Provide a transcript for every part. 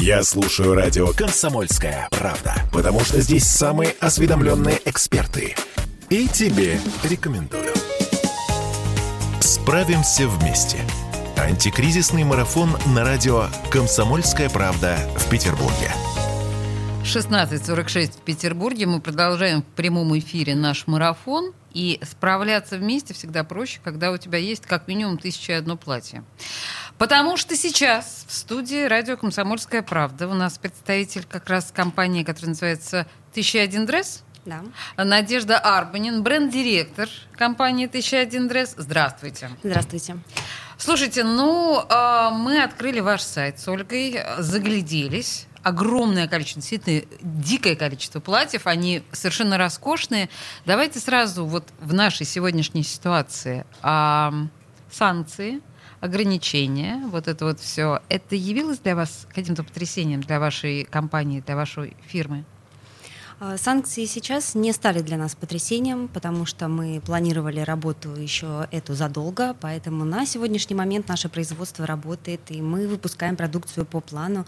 Я слушаю радио «Комсомольская правда», потому что здесь самые осведомленные эксперты. И тебе рекомендую. Справимся вместе. Антикризисный марафон на радио «Комсомольская правда» в Петербурге. 16.46 в Петербурге. Мы продолжаем в прямом эфире наш марафон. И справляться вместе всегда проще, когда у тебя есть как минимум тысяча одно платье. Потому что сейчас в студии радио «Комсомольская правда» у нас представитель как раз компании, которая называется «Тысяча один дресс». Да. Надежда Арбанин, бренд-директор компании «Тысяча один дресс». Здравствуйте. Здравствуйте. Слушайте, ну, э, мы открыли ваш сайт с Ольгой, загляделись огромное количество, действительно дикое количество платьев, они совершенно роскошные. Давайте сразу вот в нашей сегодняшней ситуации а, санкции, ограничения, вот это вот все, это явилось для вас каким-то потрясением для вашей компании, для вашей фирмы? А, санкции сейчас не стали для нас потрясением, потому что мы планировали работу еще эту задолго, поэтому на сегодняшний момент наше производство работает, и мы выпускаем продукцию по плану.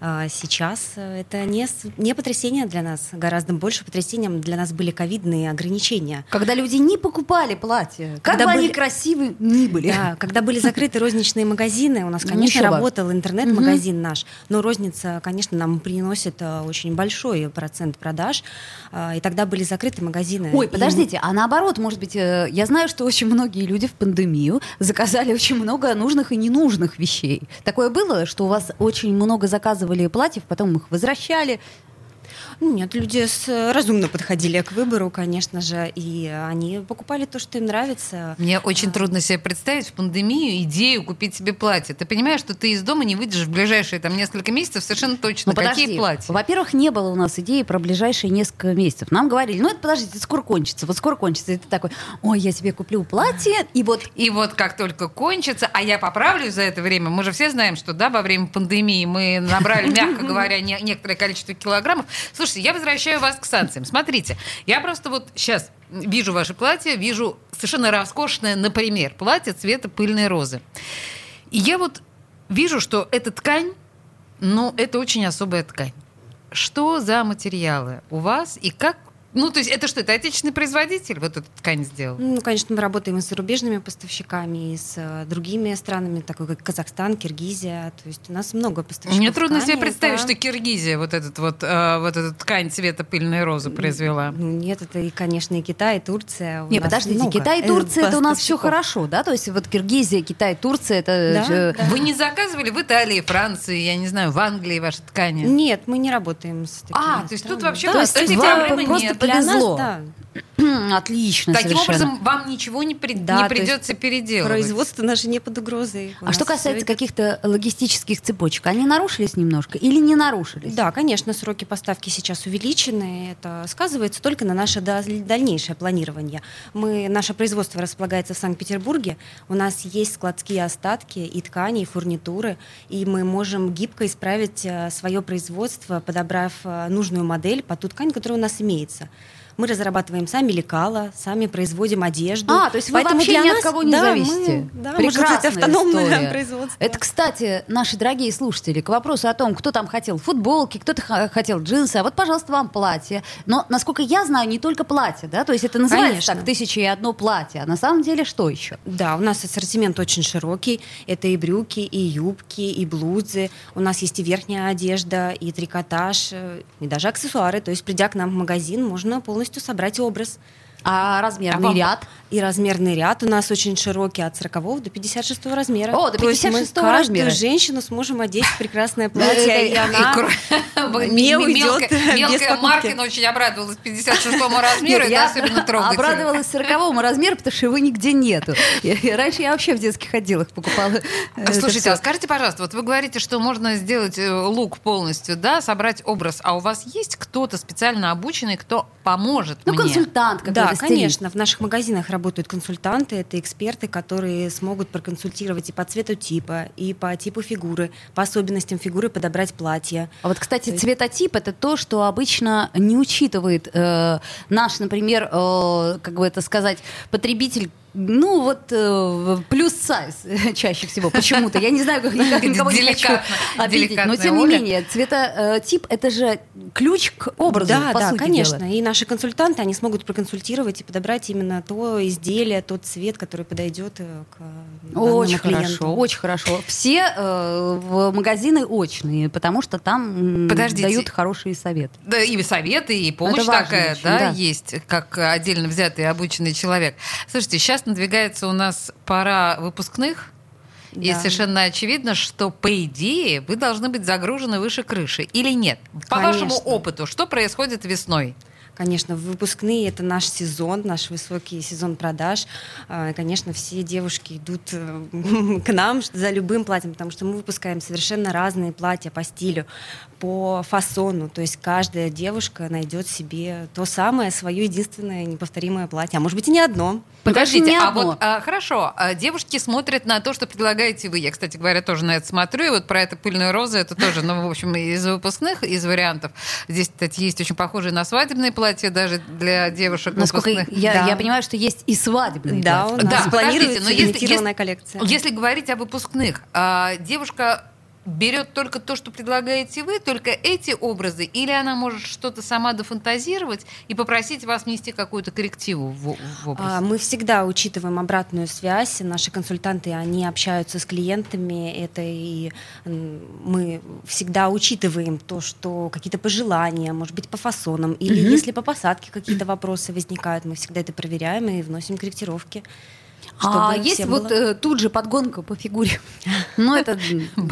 А, сейчас э, это не, не потрясение для нас, гораздо больше потрясением для нас были ковидные ограничения. Когда люди не покупали платья, как когда бы были... они красивы ни были. Да, когда были закрыты розничные магазины, у нас, конечно, Ничего. работал интернет-магазин угу. наш, но розница, конечно, нам приносит э, очень большой процент продаж, а, и тогда были закрыты магазины. Ой, подождите, и... а наоборот, может быть, э, я знаю, что очень многие люди в пандемию заказали очень много нужных и ненужных вещей. Такое было, что у вас очень много заказывали платьев, потом их возвращали. Нет, люди с, разумно подходили к выбору, конечно же, и они покупали то, что им нравится. Мне очень а... трудно себе представить в пандемию идею купить себе платье. Ты понимаешь, что ты из дома не выйдешь в ближайшие там несколько месяцев совершенно точно. Ну, Какие подожди. платья? Во-первых, не было у нас идеи про ближайшие несколько месяцев. Нам говорили, ну это подождите, это скоро кончится, вот скоро кончится. И ты такой, ой, я себе куплю платье, и вот... И вот как только кончится, а я поправлюсь за это время, мы же все знаем, что да, во время пандемии мы набрали, мягко говоря, некоторое количество килограммов. Слушайте, я возвращаю вас к санкциям. Смотрите, я просто вот сейчас вижу ваше платье, вижу совершенно роскошное, например, платье цвета пыльной розы. И я вот вижу, что эта ткань, ну, это очень особая ткань. Что за материалы у вас и как ну, то есть это что, это отечественный производитель вот эту ткань сделал? Ну, конечно, мы работаем и с зарубежными поставщиками, и с э, другими странами, такой как Казахстан, Киргизия. То есть у нас много поставщиков Мне трудно ткани, себе представить, да. что Киргизия вот, этот вот, э, вот эту ткань цвета пыльной розы произвела. Ну, нет, это, и, конечно, и Китай, и Турция. Нет, подождите, много Китай и Турция, это у нас все хорошо, да? То есть вот Киргизия, Китай, Турция, это... Да, да. Вы не заказывали в Италии, Франции, я не знаю, в Англии ваши ткани? Нет, мы не работаем с такими А, то есть тут вообще... То есть вам просто повезло. Да. Отлично, Таким совершенно. образом, вам ничего не, при... да, не придется переделывать. Производство наше не под угрозой. У а что касается каких-то логистических цепочек, они нарушились немножко или не нарушились? Да, конечно, сроки поставки сейчас увеличены. Это сказывается только на наше дальнейшее планирование. Мы, наше производство располагается в Санкт-Петербурге. У нас есть складские остатки и ткани, и фурнитуры, и мы можем гибко исправить э, свое производство, подобрав э, нужную модель под ту ткань, которая у нас имеется. Мы разрабатываем сами лекала, сами производим одежду. А, то есть вы Поэтому вообще ни от кого не да, зависите. Мы, да, Прекрасная автономное история. производство. Это, кстати, наши дорогие слушатели, к вопросу о том, кто там хотел футболки, кто-то хотел джинсы, а вот, пожалуйста, вам платье. Но, насколько я знаю, не только платье, да? То есть это называется Конечно. так «тысяча и одно платье», а на самом деле что еще? Да, у нас ассортимент очень широкий. Это и брюки, и юбки, и блузы. У нас есть и верхняя одежда, и трикотаж, э, и даже аксессуары. То есть, придя к нам в магазин, можно полностью полностью собрать образ. А размерный а ряд? И размерный ряд у нас очень широкий, от 40 до 56 размера. О, до 56 размера. каждую женщину сможем одеть в прекрасное платье, и она не уйдет Мелкая Маркина очень обрадовалась 56 размеру, это особенно трогательно. обрадовалась 40 размеру, потому что его нигде нету. Раньше я вообще в детских отделах покупала. Слушайте, а скажите, пожалуйста, вот вы говорите, что можно сделать э, лук полностью, да, собрать образ, а у вас есть кто-то специально обученный, кто поможет ну, мне? Ну, консультант какой-то да, конечно. В наших магазинах работают консультанты, это эксперты, которые смогут проконсультировать и по цвету типа, и по типу фигуры, по особенностям фигуры подобрать платье. А вот, кстати, есть... цветотип это то, что обычно не учитывает э, наш, например, э, как бы это сказать, потребитель ну вот э, плюс сайз чаще всего почему-то. Я не знаю, как никого не хочу обидеть, но тем не менее, цветотип э, это же ключ к образу, Да, да, конечно. И наши консультанты, они смогут проконсультировать и подобрать именно то изделие, тот цвет, который подойдет э, к Очень хорошо, очень хорошо. Все в магазины очные, потому что там дают хорошие советы. Да, и советы, и помощь такая, да, есть, как отдельно взятый обученный человек. Слушайте, сейчас надвигается у нас пора выпускных. Да. И совершенно очевидно, что по идее вы должны быть загружены выше крыши. Или нет? По Конечно. вашему опыту, что происходит весной? Конечно, выпускные — это наш сезон, наш высокий сезон продаж. А, конечно, все девушки идут э, к нам за любым платьем, потому что мы выпускаем совершенно разные платья по стилю, по фасону. То есть каждая девушка найдет себе то самое, свое единственное неповторимое платье. А может быть и не одно. Подождите, а вот а, хорошо, а, девушки смотрят на то, что предлагаете вы. Я, кстати говоря, тоже на это смотрю. И вот про это пыльную розу, это тоже, ну, в общем, из выпускных, из вариантов. Здесь, кстати, есть очень похожие на свадебные платья платье даже для девушек Насколько я, да. я понимаю, что есть и свадебные да, платья. У нас да, планируется но если, если, коллекция. Если говорить о выпускных, а, девушка берет только то, что предлагаете вы, только эти образы, или она может что-то сама дофантазировать и попросить вас внести какую-то коррективу в, в образ? А, мы всегда учитываем обратную связь. Наши консультанты, они общаются с клиентами. Это и мы всегда учитываем то, что какие-то пожелания, может быть, по фасонам, или угу. если по посадке какие-то вопросы возникают, мы всегда это проверяем и вносим корректировки. А есть вот э, тут же подгонка по фигуре. Ну, это ну,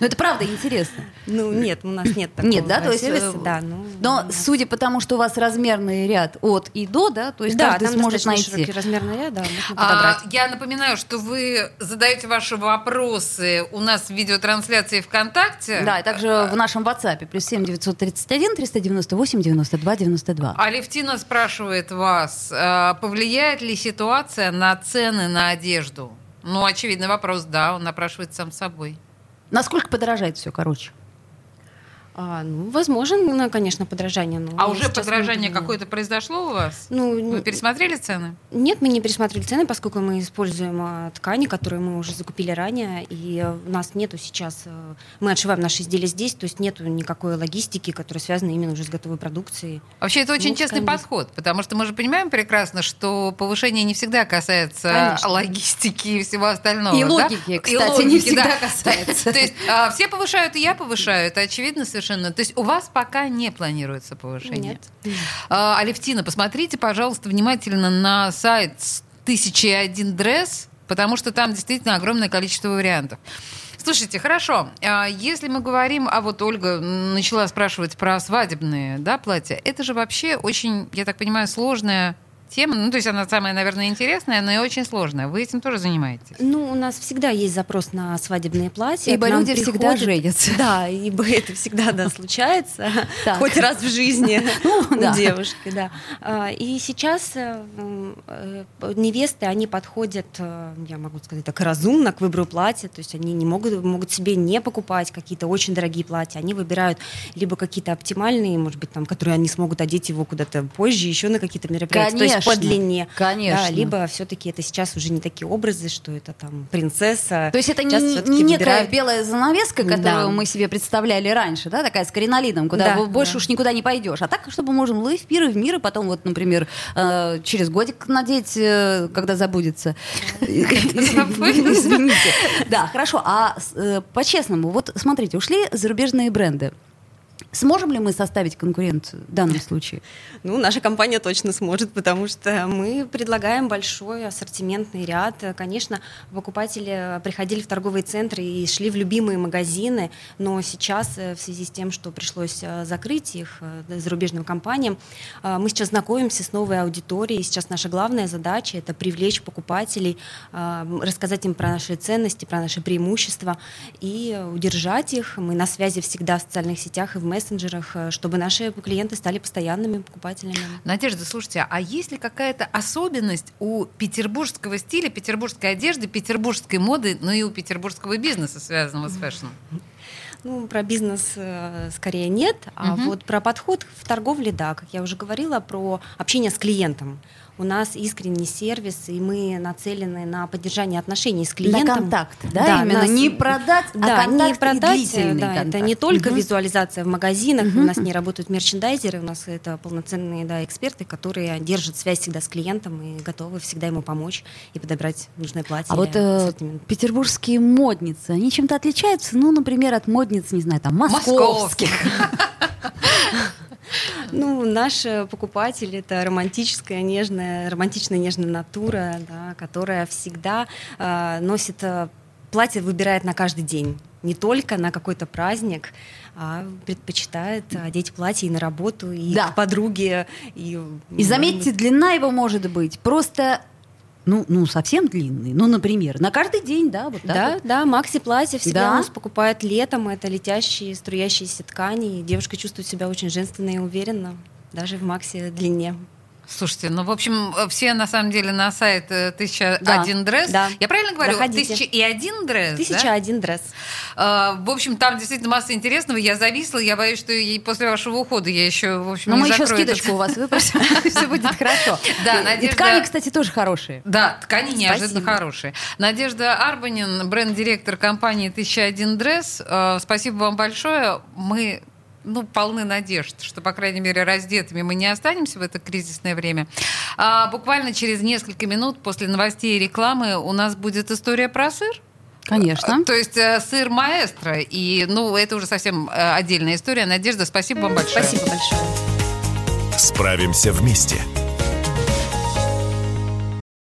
это правда интересно. Ну, нет, у нас нет такого Нет, да, то есть... Э, да, ну, но судя по тому, что у вас размерный ряд от и до, да, то есть каждый сможет найти. размерный ряд, да, а, Я напоминаю, что вы задаете ваши вопросы у нас в видеотрансляции ВКонтакте. Да, и также в нашем WhatsApp, плюс 7 931 398 92 92. Алевтина спрашивает вас, а, повлияет ли ситуация на цены на одежду? Ну, очевидный вопрос, да, он напрашивает сам собой. Насколько подорожает все, короче? А, ну, возможно, конечно, подражание. Но а уже подражание какое-то произошло у вас? Ну, Вы пересмотрели цены? Нет, мы не пересмотрели цены, поскольку мы используем а, ткани, которые мы уже закупили ранее, и у нас нету сейчас, а, мы отшиваем наши изделия здесь, то есть нету никакой логистики, которая связана именно уже с готовой продукцией. Вообще это очень ну, честный конечно. подход, потому что мы же понимаем прекрасно, что повышение не всегда касается конечно. логистики и всего остального. И да? логики, кстати, и логики, не всегда да. касается. То есть а, все повышают, и я повышаю, это очевидно совершенно совершенно. То есть у вас пока не планируется повышение? Нет. А, Алевтина, посмотрите, пожалуйста, внимательно на сайт 1001 дресс, потому что там действительно огромное количество вариантов. Слушайте, хорошо. А, если мы говорим, а вот Ольга начала спрашивать про свадебные да, платья, это же вообще очень, я так понимаю, сложная тема. Ну, то есть она самая, наверное, интересная, но и очень сложная. Вы этим тоже занимаетесь? Ну, у нас всегда есть запрос на свадебные платья. Ибо люди приходят... всегда женятся. Да, ибо это всегда, да, случается. Хоть раз в жизни ну, у девушки, да. А, и сейчас э, э, невесты, они подходят, э, я могу сказать так, разумно к выбору платья. То есть они не могут, могут себе не покупать какие-то очень дорогие платья. Они выбирают либо какие-то оптимальные, может быть, там, которые они смогут одеть его куда-то позже, еще на какие-то мероприятия. Конечно по длине. Конечно. Да, либо все-таки это сейчас уже не такие образы, что это там принцесса. То есть это не, не некая белая занавеска, которую да. мы себе представляли раньше, да, такая с кринолином, куда да, больше да. уж никуда не пойдешь. А так, чтобы можем лы в пир и в мир, и потом вот, например, э, через годик надеть, э, когда забудется. Извините. Да, хорошо. А э, по-честному, вот смотрите, ушли зарубежные бренды. Сможем ли мы составить конкуренцию в данном случае? Ну, наша компания точно сможет, потому что мы предлагаем большой ассортиментный ряд. Конечно, покупатели приходили в торговые центры и шли в любимые магазины, но сейчас э, в связи с тем, что пришлось э, закрыть их э, зарубежным компаниям, мы сейчас знакомимся с новой аудиторией. Сейчас наша главная задача — это привлечь покупателей, рассказать им про наши ценности, про наши преимущества и удержать их. Мы на связи всегда в социальных сетях и в мессенджерах мессенджерах, э, чтобы наши клиенты стали постоянными покупателями. Надежда, слушайте, а есть ли какая-то особенность у петербургского стиля, петербургской одежды, петербургской моды, но и у петербургского бизнеса, связанного с фэшном? Ну, про бизнес э, скорее нет, а угу. вот про подход в торговле, да, как я уже говорила, про общение с клиентом. у нас искренний сервис, и мы нацелены на поддержание отношений с клиентом. На контакт, да, да именно нас... не продать, а да, контакт не продать, и длительный да, контакт. Это не только угу. визуализация в магазинах, угу. у нас не работают мерчендайзеры, у нас это полноценные да, эксперты, которые держат связь всегда с клиентом и готовы всегда ему помочь и подобрать нужное платье. А вот э, петербургские модницы, они чем-то отличаются, ну, например, от модниц, не знаю, там, московских. Ну, наш покупатель это романтическая, нежная, романтичная, нежная натура, да, которая всегда э, носит э, платье, выбирает на каждый день, не только на какой-то праздник, а предпочитает одеть платье и на работу, и да. к подруге. И, и заметьте, длина его может быть просто ну, ну, совсем длинный. Ну, например, на каждый день, да, вот так. Да, вот. да, Макси платье всегда да. у нас покупают летом. Это летящие, струящиеся ткани. И девушка чувствует себя очень женственно и уверенно, даже в Макси длине. Слушайте, ну, в общем, все на самом деле на сайт э, «Тысяча да, дресс». Да. Я правильно говорю? «Тысяча и один дресс», «Тысяча да? один дресс». А, в общем, там действительно масса интересного. Я зависла, я боюсь, что и после вашего ухода я еще, в общем, Но мы еще скидочку у вас выпросим, все будет хорошо. Да, И ткани, кстати, тоже хорошие. Да, ткани неожиданно хорошие. Надежда Арбанин, бренд-директор компании «Тысяча один дресс». А, спасибо вам большое. Мы ну, полны надежд, что, по крайней мере, раздетыми мы не останемся в это кризисное время. А буквально через несколько минут после новостей и рекламы у нас будет история про сыр. Конечно. То есть э, сыр маэстро. И, ну, это уже совсем э, отдельная история. Надежда, спасибо вам большое. Спасибо большое. Справимся вместе.